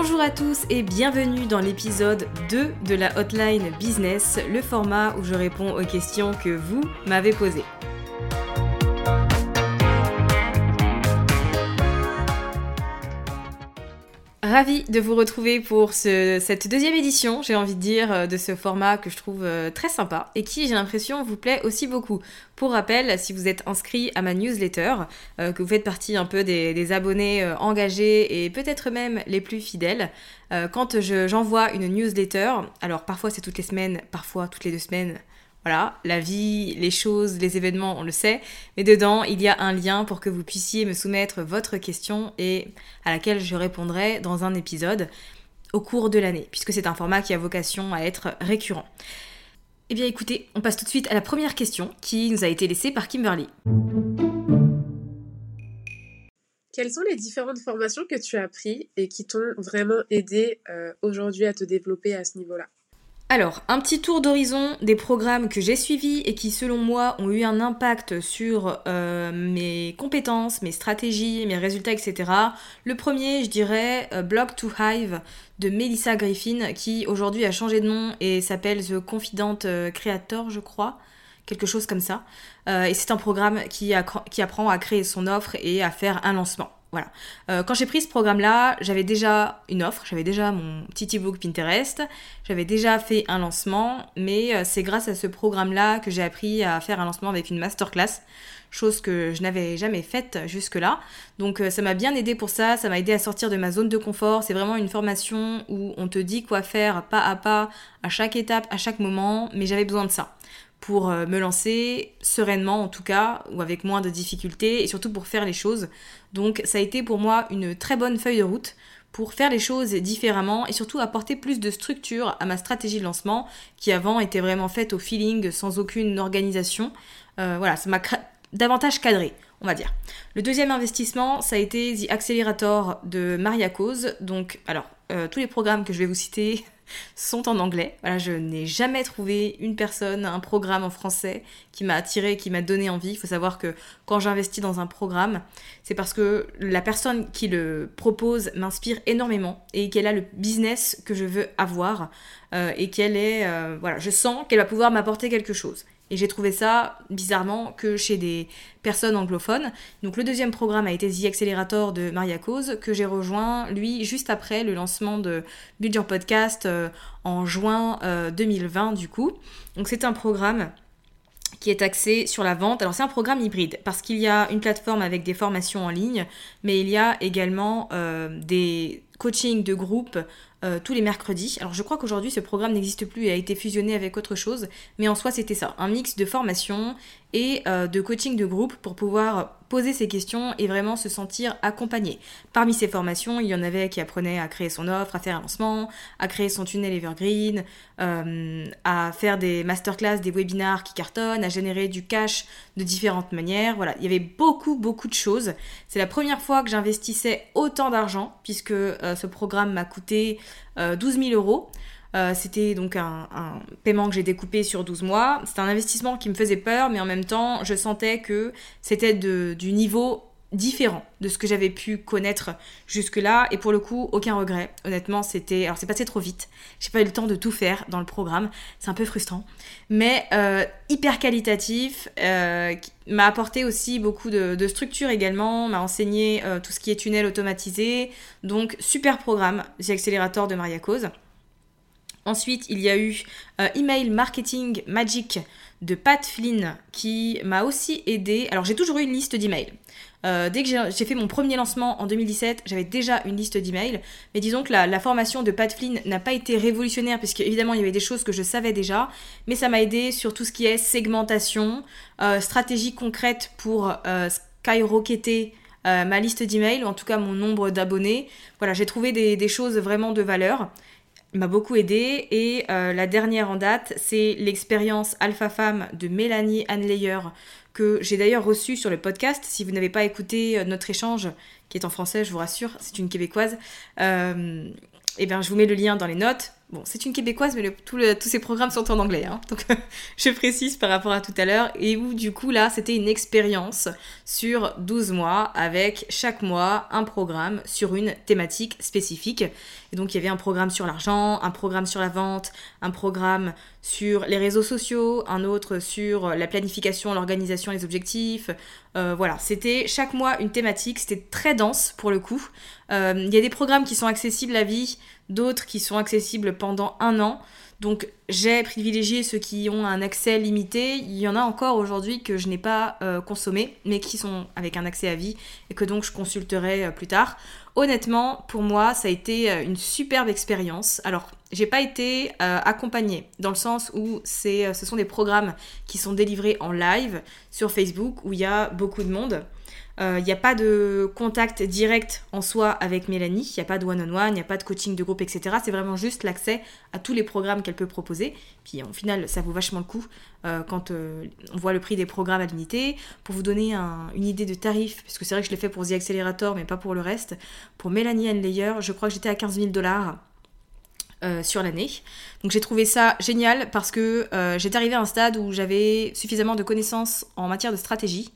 Bonjour à tous et bienvenue dans l'épisode 2 de la Hotline Business, le format où je réponds aux questions que vous m'avez posées. Ravi de vous retrouver pour ce- cette deuxième édition, j'ai envie de dire, euh, de ce format que je trouve euh, très sympa et qui, j'ai l'impression, vous plaît aussi beaucoup. Pour rappel, si vous êtes inscrit à ma newsletter, euh, que vous faites partie un peu des, abonnés engagés et peut-être même les plus fidèles, quand je- j'envoie une newsletter, alors parfois c'est toutes les semaines, parfois toutes les deux semaines, voilà, la vie, les choses, les événements, on le sait, mais dedans, il y a un lien pour que vous puissiez me soumettre votre question et à laquelle je répondrai dans un épisode au cours de l'année, puisque c'est un format qui a vocation à être récurrent. Eh bien écoutez, on passe tout de suite à la première question qui nous a été laissée par Kimberly. Quelles sont les différentes formations que tu as prises et qui t'ont vraiment aidé euh, aujourd'hui à te développer à ce niveau-là? Alors, un petit tour d'horizon des programmes que j'ai suivis et qui, selon moi, ont eu un impact sur euh, mes compétences, mes stratégies, mes résultats, etc. Le premier, je dirais, euh, Blog to Hive de Melissa Griffin, qui aujourd'hui a changé de nom et s'appelle The Confident euh, Creator, je crois. Quelque chose comme ça. Et c'est un programme qui apprend à créer son offre et à faire un lancement. Voilà. Euh, quand j'ai pris ce programme-là, j'avais déjà une offre, j'avais déjà mon petit ebook Pinterest, j'avais déjà fait un lancement, mais euh, c'est grâce à ce programme-là que j'ai appris à faire un lancement avec une masterclass, chose que je n'avais jamais faite jusque-là. Donc euh, ça m'a bien aidé pour ça, ça m'a aidé à sortir de ma zone de confort. C'est vraiment une formation où on te dit quoi faire pas à pas, à chaque étape, à chaque moment, mais j'avais besoin de ça pour euh, me lancer sereinement en tout cas, ou avec moins de difficultés, et surtout pour faire les choses. Donc ça a été pour moi une très bonne feuille de route pour faire les choses différemment et surtout apporter plus de structure à ma stratégie de lancement qui avant était vraiment faite au feeling sans aucune organisation. Euh, voilà, ça m'a davantage cadré, on va dire. Le deuxième investissement, ça a été The Accelerator de Maria Cause. Donc, alors, euh, tous les programmes que je vais vous citer sont en anglais. Voilà, je n'ai jamais trouvé une personne, un programme en français qui m'a attiré, qui m'a donné envie. Il faut savoir que quand j'investis dans un programme, c'est parce que la personne qui le propose m'inspire énormément et qu'elle a le business que je veux avoir euh, et qu'elle est, euh, voilà, je sens qu'elle va pouvoir m'apporter quelque chose. Et j'ai trouvé ça bizarrement que chez des personnes anglophones. Donc le deuxième programme a été The Accelerator de Maria Cause, que j'ai rejoint, lui, juste après le lancement de Build Your Podcast euh, en juin euh, 2020 du coup. Donc c'est un programme qui est axé sur la vente. Alors c'est un programme hybride parce qu'il y a une plateforme avec des formations en ligne, mais il y a également euh, des coachings de groupe euh, tous les mercredis. Alors je crois qu'aujourd'hui ce programme n'existe plus et a été fusionné avec autre chose, mais en soi c'était ça, un mix de formation et euh, de coaching de groupe pour pouvoir poser ses questions et vraiment se sentir accompagné. Parmi ces formations, il y en avait qui apprenaient à créer son offre, à faire un lancement, à créer son tunnel evergreen, euh, à faire des masterclass, des webinars qui cartonnent, à générer du cash de différentes manières. Voilà, il y avait beaucoup, beaucoup de choses. C'est la première fois que j'investissais autant d'argent puisque ce programme m'a coûté 12 000 euros. Euh, c'était donc un, paiement que j'ai découpé sur 12 mois. C'était un investissement qui me faisait peur, mais en même temps, je sentais que c'était du niveau différent de ce que j'avais pu connaître jusque-là. Et pour le coup, aucun regret. Honnêtement, c'était. Alors, c'est passé trop vite. J'ai pas eu le temps de tout faire dans le programme. C'est un peu frustrant. Mais euh, hyper qualitatif. Euh, m'a apporté aussi beaucoup de, structure également. M'a enseigné tout ce qui est tunnel automatisé. Donc, super programme, The Accelerator de Maria Cause. Ensuite, il y a eu euh, Email Marketing Magic de Pat Flynn qui m'a aussi aidé. Alors, j'ai toujours eu une liste d'emails. Euh, dès que j'ai fait mon premier lancement en 2017, j'avais déjà une liste d'emails. Mais disons que la, formation de Pat Flynn n'a pas été révolutionnaire, puisque évidemment il y avait des choses que je savais déjà. Mais ça m'a aidé sur tout ce qui est segmentation, euh, stratégie concrète pour skyrocketer ma liste d'emails, en tout cas mon nombre d'abonnés. Voilà, j'ai trouvé des, choses vraiment de valeur m'a beaucoup aidé. Et euh, la dernière en date, c'est l'expérience Alpha Femme de Mélanie Anleyer, que j'ai d'ailleurs reçue sur le podcast. Si vous n'avez pas écouté euh, notre échange, qui est en français, je vous rassure, c'est une québécoise, euh, eh bien, je vous mets le lien dans les notes. Bon, c'est une québécoise, mais tous ces programmes sont en anglais. Hein. Donc, je précise par rapport à tout à l'heure. Et où, du coup, là, c'était une expérience sur 12 mois avec chaque mois un programme sur une thématique spécifique. Et donc, il y avait un programme sur l'argent, un programme sur la vente, un programme sur les réseaux sociaux, un autre sur la planification, l'organisation, les objectifs. Euh, voilà, c'était chaque mois une thématique. C'était très dense pour le coup. Euh, il y a des programmes qui sont accessibles à vie d'autres qui sont accessibles pendant un an. Donc j'ai privilégié ceux qui ont un accès limité. Il y en a encore aujourd'hui que je n'ai pas euh, consommé, mais qui sont avec un accès à vie et que donc je consulterai euh, plus tard. Honnêtement, pour moi, ça a été euh, une superbe expérience. Alors, j'ai pas été accompagnée dans le sens où ce sont des programmes qui sont délivrés en live sur Facebook où il y a beaucoup de monde. Il euh, n'y a pas de contact direct en soi avec Mélanie, il n'y a pas de one-on-one, il n'y a pas de coaching de groupe, etc. C'est vraiment juste l'accès à tous les programmes qu'elle peut proposer. Puis en final, ça vaut vachement le coup euh, quand euh, on voit le prix des programmes à l'unité. Pour vous donner une idée de tarif, parce que c'est vrai que je l'ai fait pour The Accelerator, mais pas pour le reste, pour Mélanie Layer, je crois que j'étais à 15 000 dollars. sur l'année. Donc j'ai trouvé ça génial parce que j'étais arrivée à un stade où j'avais suffisamment de connaissances en matière de stratégie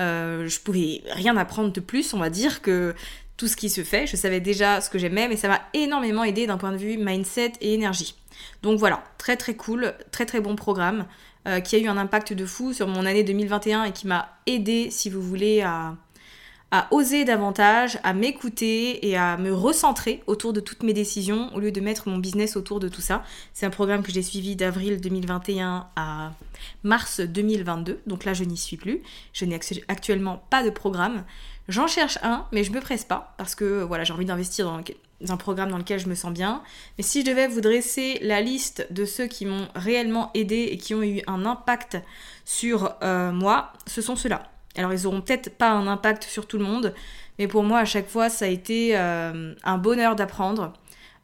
euh, je pouvais rien apprendre de plus, on va dire, que tout ce qui se fait. Je savais déjà ce que j'aimais, mais ça m'a énormément aidé d'un point de vue mindset et énergie. Donc voilà, très très cool, très très bon programme euh, qui a eu un impact de fou sur mon année 2021 et qui m'a aidé, si vous voulez, à, à oser davantage, à m'écouter et à me recentrer autour de toutes mes décisions au lieu de mettre mon business autour de tout ça. C'est un programme que j'ai suivi d'avril 2021 à mars 2022, donc là je n'y suis plus. Je n'ai actuellement pas de programme. J'en cherche un, mais je me presse pas parce que voilà, j'ai envie d'investir dans un programme dans lequel je me sens bien. Mais si je devais vous dresser la liste de ceux qui m'ont réellement aidé et qui ont eu un impact sur euh, moi, ce sont ceux-là. Alors ils auront peut-être pas un impact sur tout le monde, mais pour moi à chaque fois ça a été euh, un bonheur d'apprendre.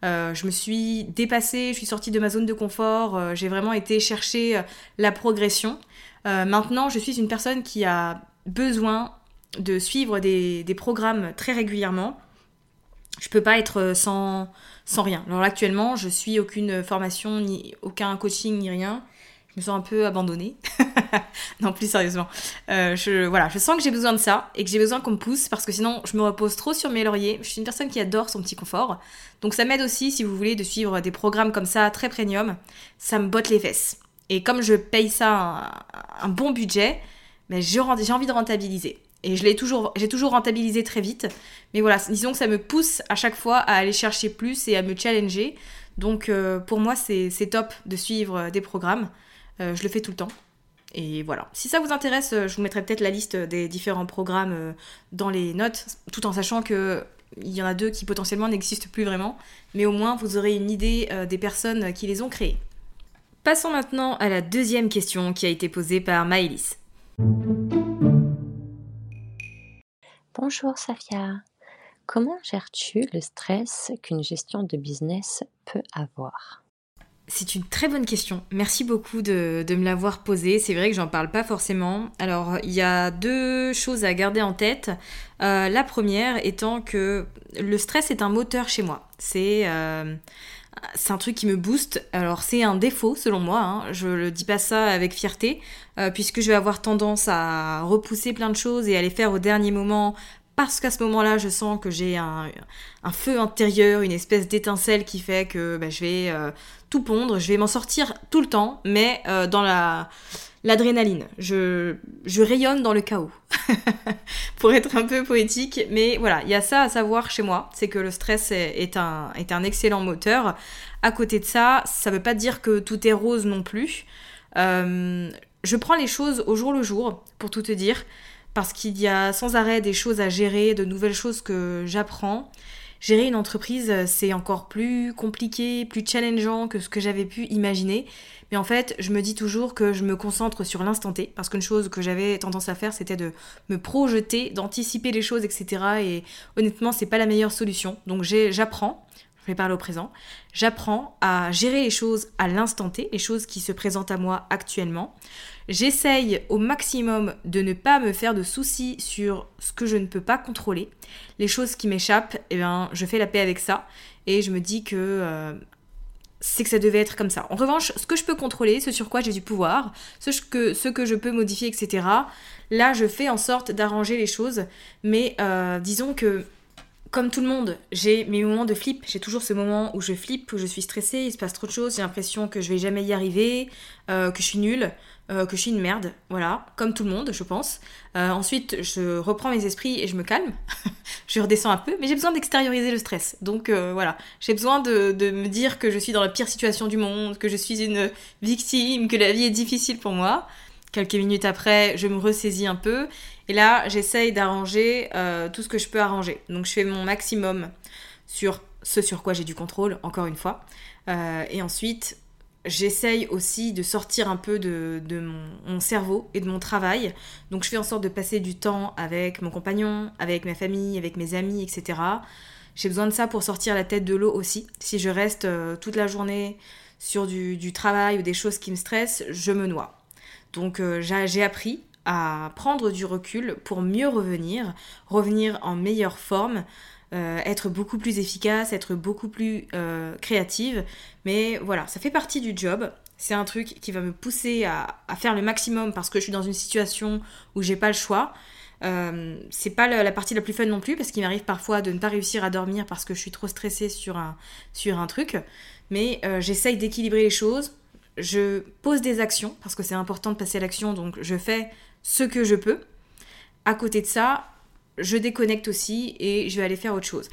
Euh, je me suis dépassée, je suis sortie de ma zone de confort, euh, j'ai vraiment été chercher la progression. maintenant, je suis une personne qui a besoin de suivre des, programmes très régulièrement. Je peux pas être sans, sans rien. Alors actuellement, je suis aucune formation, ni aucun coaching, ni rien je me sens un peu abandonnée. non, plus sérieusement. Euh, je, voilà, je sens que j'ai besoin de ça et que j'ai besoin qu'on me pousse parce que sinon je me repose trop sur mes lauriers. Je suis une personne qui adore son petit confort. Donc ça m'aide aussi, si vous voulez, de suivre des programmes comme ça, très premium. Ça me botte les fesses. Et comme je paye ça un, bon budget, mais j'ai envie de rentabiliser. Et je l'ai toujours, j'ai toujours rentabilisé très vite. Mais voilà, disons que ça me pousse à chaque fois à aller chercher plus et à me challenger. Donc euh, pour moi, c'est top de suivre des programmes. Euh, je le fais tout le temps. Et voilà. Si ça vous intéresse, euh, je vous mettrai peut-être la liste des différents programmes euh, dans les notes, tout en sachant que il y en a deux qui potentiellement n'existent plus vraiment, mais au moins vous aurez une idée des personnes qui les ont créées. Passons maintenant à la deuxième question qui a été posée par Maëlys. Bonjour Safia. Comment gères-tu le stress qu'une gestion de business peut avoir? C'est une très bonne question. Merci beaucoup de, me l'avoir posée. C'est vrai que j'en parle pas forcément. Alors, il y a deux choses à garder en tête. Euh, la première étant que le stress est un moteur chez moi. C'est euh, c'est un truc qui me booste. Alors c'est un défaut selon moi, hein. je le dis pas ça avec fierté, euh, puisque je vais avoir tendance à repousser plein de choses et à les faire au dernier moment parce qu'à ce moment-là, je sens que j'ai un, feu intérieur, une espèce d'étincelle qui fait que bah, je vais euh, tout pondre, je vais m'en sortir tout le temps, mais euh, dans la l'adrénaline. Je, rayonne dans le chaos, pour être un peu poétique. Mais voilà, il y a ça à savoir chez moi, c'est que le stress est, un, excellent moteur. À côté de ça, ça veut pas dire que tout est rose non plus. Euh, je prends les choses au jour le jour, pour tout te dire parce qu'il y a sans arrêt des choses à gérer, de nouvelles choses que j'apprends. Gérer une entreprise, c'est encore plus compliqué, plus challengeant que ce que j'avais pu imaginer. Mais en fait, je me dis toujours que je me concentre sur l'instant T, parce qu'une chose que j'avais tendance à faire, c'était de me projeter, d'anticiper les choses, etc. Et honnêtement, c'est pas la meilleure solution. Donc j'apprends, je vais parler au présent, j'apprends à gérer les choses à l'instant T, les choses qui se présentent à moi actuellement. J'essaye au maximum de ne pas me faire de soucis sur ce que je ne peux pas contrôler. Les choses qui m'échappent, eh bien, je fais la paix avec ça et je me dis que euh, c'est que ça devait être comme ça. En revanche, ce que je peux contrôler, ce sur quoi j'ai du pouvoir, ce que, ce que je peux modifier, etc., là, je fais en sorte d'arranger les choses. Mais euh, disons que comme tout le monde, j'ai mes moments de flip. J'ai toujours ce moment où je flippe, où je suis stressée, il se passe trop de choses, j'ai l'impression que je vais jamais y arriver, euh, que je suis nulle. Euh, que je suis une merde, voilà, comme tout le monde, je pense. Euh, ensuite, je reprends mes esprits et je me calme. je redescends un peu, mais j'ai besoin d'extérioriser le stress. Donc voilà, j'ai besoin de, de, me dire que je suis dans la pire situation du monde, que je suis une victime, que la vie est difficile pour moi. Quelques minutes après, je me ressaisis un peu. Et là, j'essaye d'arranger tout ce que je peux arranger. Donc je fais mon maximum sur ce sur quoi j'ai du contrôle, encore une fois. et ensuite, J'essaye aussi de sortir un peu de, mon, cerveau et de mon travail. Donc je fais en sorte de passer du temps avec mon compagnon, avec ma famille, avec mes amis, etc. J'ai besoin de ça pour sortir la tête de l'eau aussi. Si je reste euh, toute la journée sur du, travail ou des choses qui me stressent, je me noie. Donc euh, j'ai appris à prendre du recul pour mieux revenir, revenir en meilleure forme, euh, être beaucoup plus efficace, être beaucoup plus euh, créative. Mais voilà, ça fait partie du job. C'est un truc qui va me pousser à, faire le maximum parce que je suis dans une situation où j'ai pas le choix. Euh, c'est pas la, partie la plus fun non plus parce qu'il m'arrive parfois de ne pas réussir à dormir parce que je suis trop stressée sur un, sur un truc. Mais j'essaye d'équilibrer les choses. Je pose des actions parce que c'est important de passer à l'action donc je fais ce que je peux. À côté de ça, je déconnecte aussi et je vais aller faire autre chose.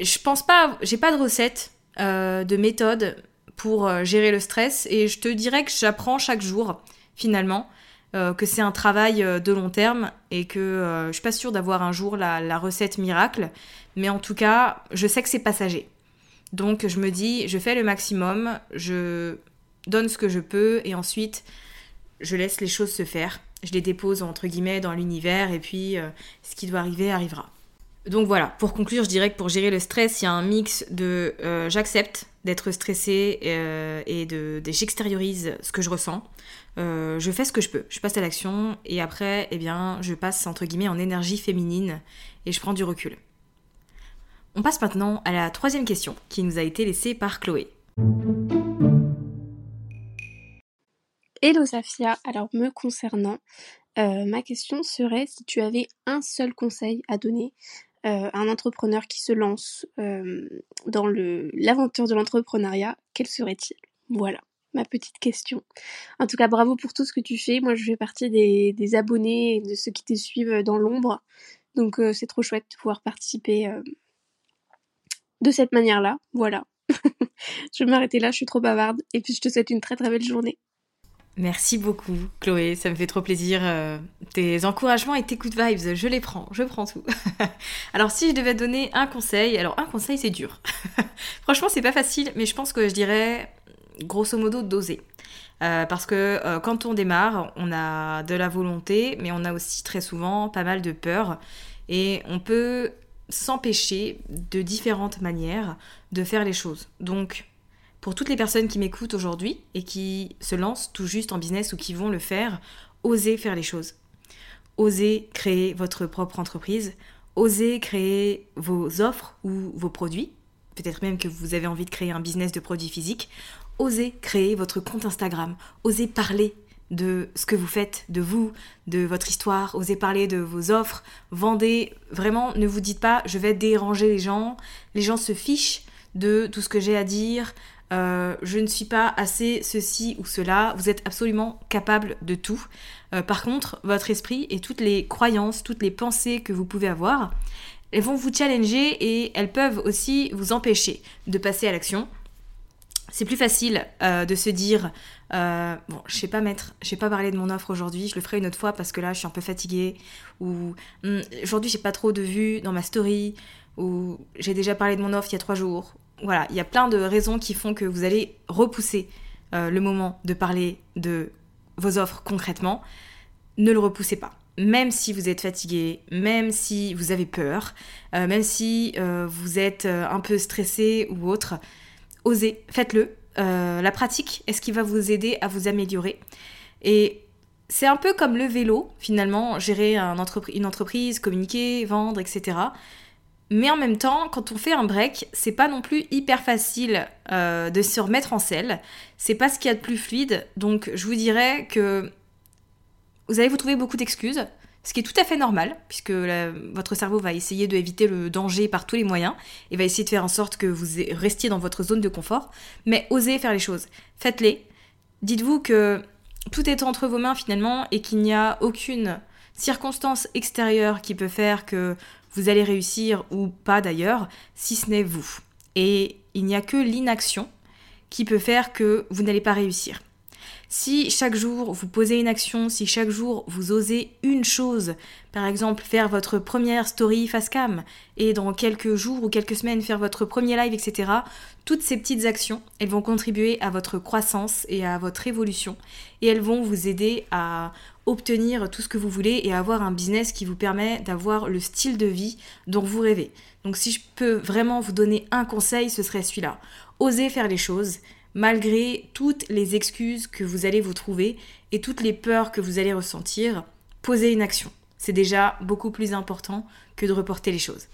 Je pense pas, j'ai pas de recette, euh, de méthode pour euh, gérer le stress et je te dirais que j'apprends chaque jour finalement. Euh, que c'est un travail de long terme et que je suis pas sûre d'avoir un jour la, recette miracle, mais en tout cas, je sais que c'est passager. Donc je me dis, je fais le maximum, je donne ce que je peux et ensuite je laisse les choses se faire je les dépose entre guillemets dans l'univers et puis euh, ce qui doit arriver arrivera. Donc voilà, pour conclure, je dirais que pour gérer le stress, il y a un mix de euh, j'accepte d'être stressé euh, et de, j'extériorise ce que je ressens. je fais ce que je peux, je passe à l'action et après, eh bien, je passe entre guillemets en énergie féminine et je prends du recul. On passe maintenant à la troisième question qui nous a été laissée par Chloé. Hello Safia, alors me concernant, euh, ma question serait si tu avais un seul conseil à donner euh, à un entrepreneur qui se lance euh, dans l'aventure de l'entrepreneuriat, quel serait-il? Voilà, ma petite question. En tout cas, bravo pour tout ce que tu fais. Moi, je fais partie des, des abonnés et de ceux qui te suivent dans l'ombre. Donc, c'est trop chouette de pouvoir participer de cette manière-là. Voilà. je vais m'arrêter là, je suis trop bavarde. Et puis, je te souhaite une très très belle journée. Merci beaucoup, Chloé. Ça me fait trop plaisir. Euh, tes encouragements et tes coups de vibes, je les prends. Je prends tout. alors, si je devais donner un conseil, alors un conseil, c'est dur. Franchement, c'est pas facile, mais je pense que je dirais, grosso modo, d'oser. Euh, parce que euh, quand on démarre, on a de la volonté, mais on a aussi très souvent pas mal de peur. Et on peut s'empêcher de différentes manières de faire les choses. Donc, pour toutes les personnes qui m'écoutent aujourd'hui et qui se lancent tout juste en business ou qui vont le faire, osez faire les choses. Osez créer votre propre entreprise, osez créer vos offres ou vos produits. Peut-être même que vous avez envie de créer un business de produits physiques. Osez créer votre compte Instagram. Osez parler de ce que vous faites, de vous, de votre histoire, osez parler de vos offres, vendez, vraiment ne vous dites pas je vais déranger les gens, les gens se fichent de tout ce que j'ai à dire, euh, je ne suis pas assez ceci ou cela, vous êtes absolument capable de tout. Euh, par contre, votre esprit et toutes les croyances, toutes les pensées que vous pouvez avoir, elles vont vous challenger et elles peuvent aussi vous empêcher de passer à l'action. C'est plus facile euh, de se dire bon, je sais pas mettre, je sais pas parler de mon offre aujourd'hui, je le ferai une autre fois parce que là je suis un peu fatiguée ou hmm, aujourd'hui j'ai pas trop de vues dans ma story ou j'ai déjà parlé de mon offre il y a trois jours voilà, il y a plein de raisons qui font que vous allez repousser euh, le moment de parler de vos offres concrètement. Ne le repoussez pas. Même si vous êtes fatigué, même si vous avez peur, euh, même si euh, vous êtes un peu stressé ou autre, osez, faites-le. la pratique est ce qui va vous aider à vous améliorer. Et c'est un peu comme le vélo, finalement, gérer une entreprise, communiquer, vendre, etc. Mais en même temps, quand on fait un break, c'est pas non plus hyper facile euh, de se remettre en selle. C'est pas ce qu'il y a de plus fluide. Donc je vous dirais que vous allez vous trouver beaucoup d'excuses, ce qui est tout à fait normal, puisque votre cerveau va essayer d'éviter le danger par tous les moyens et va essayer de faire en sorte que vous restiez dans votre zone de confort. Mais osez faire les choses. Faites-les. Dites-vous que tout est entre vos mains finalement et qu'il n'y a aucune circonstance extérieure qui peut faire que vous allez réussir ou pas d'ailleurs, si ce n'est vous. Et il n'y a que l'inaction qui peut faire que vous n'allez pas réussir. Si chaque jour vous posez une action, si chaque jour vous osez une chose, par exemple faire votre première story face cam et dans quelques jours ou quelques semaines faire votre premier live, etc., toutes ces petites actions, elles vont contribuer à votre croissance et à votre évolution et elles vont vous aider à obtenir tout ce que vous voulez et avoir un business qui vous permet d'avoir le style de vie dont vous rêvez. Donc si je peux vraiment vous donner un conseil, ce serait celui-là. Osez faire les choses malgré toutes les excuses que vous allez vous trouver et toutes les peurs que vous allez ressentir, posez une action. C'est déjà beaucoup plus important que de reporter les choses.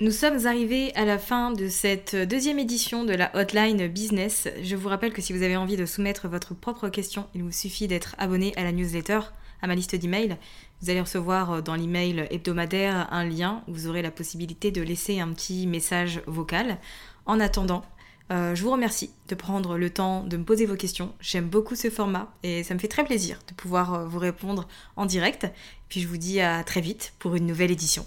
Nous sommes arrivés à la fin de cette deuxième édition de la Hotline Business. Je vous rappelle que si vous avez envie de soumettre votre propre question, il vous suffit d'être abonné à la newsletter, à ma liste d'emails. Vous allez recevoir dans l'email hebdomadaire un lien où vous aurez la possibilité de laisser un petit message vocal. En attendant, euh, je vous remercie de prendre le temps de me poser vos questions. J'aime beaucoup ce format et ça me fait très plaisir de pouvoir euh, vous répondre en direct. Puis je vous dis à très vite pour une nouvelle édition.